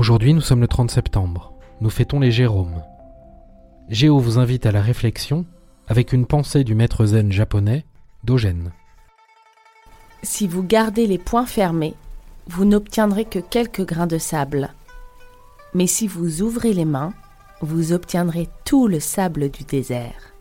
Aujourd'hui, nous sommes le 30 septembre. Nous fêtons les Jérômes. Géo vous invite à la réflexion avec une pensée du maître zen japonais, Dogen. Si vous gardez les poings fermés, vous n'obtiendrez que quelques grains de sable. Mais si vous ouvrez les mains, vous obtiendrez tout le sable du désert.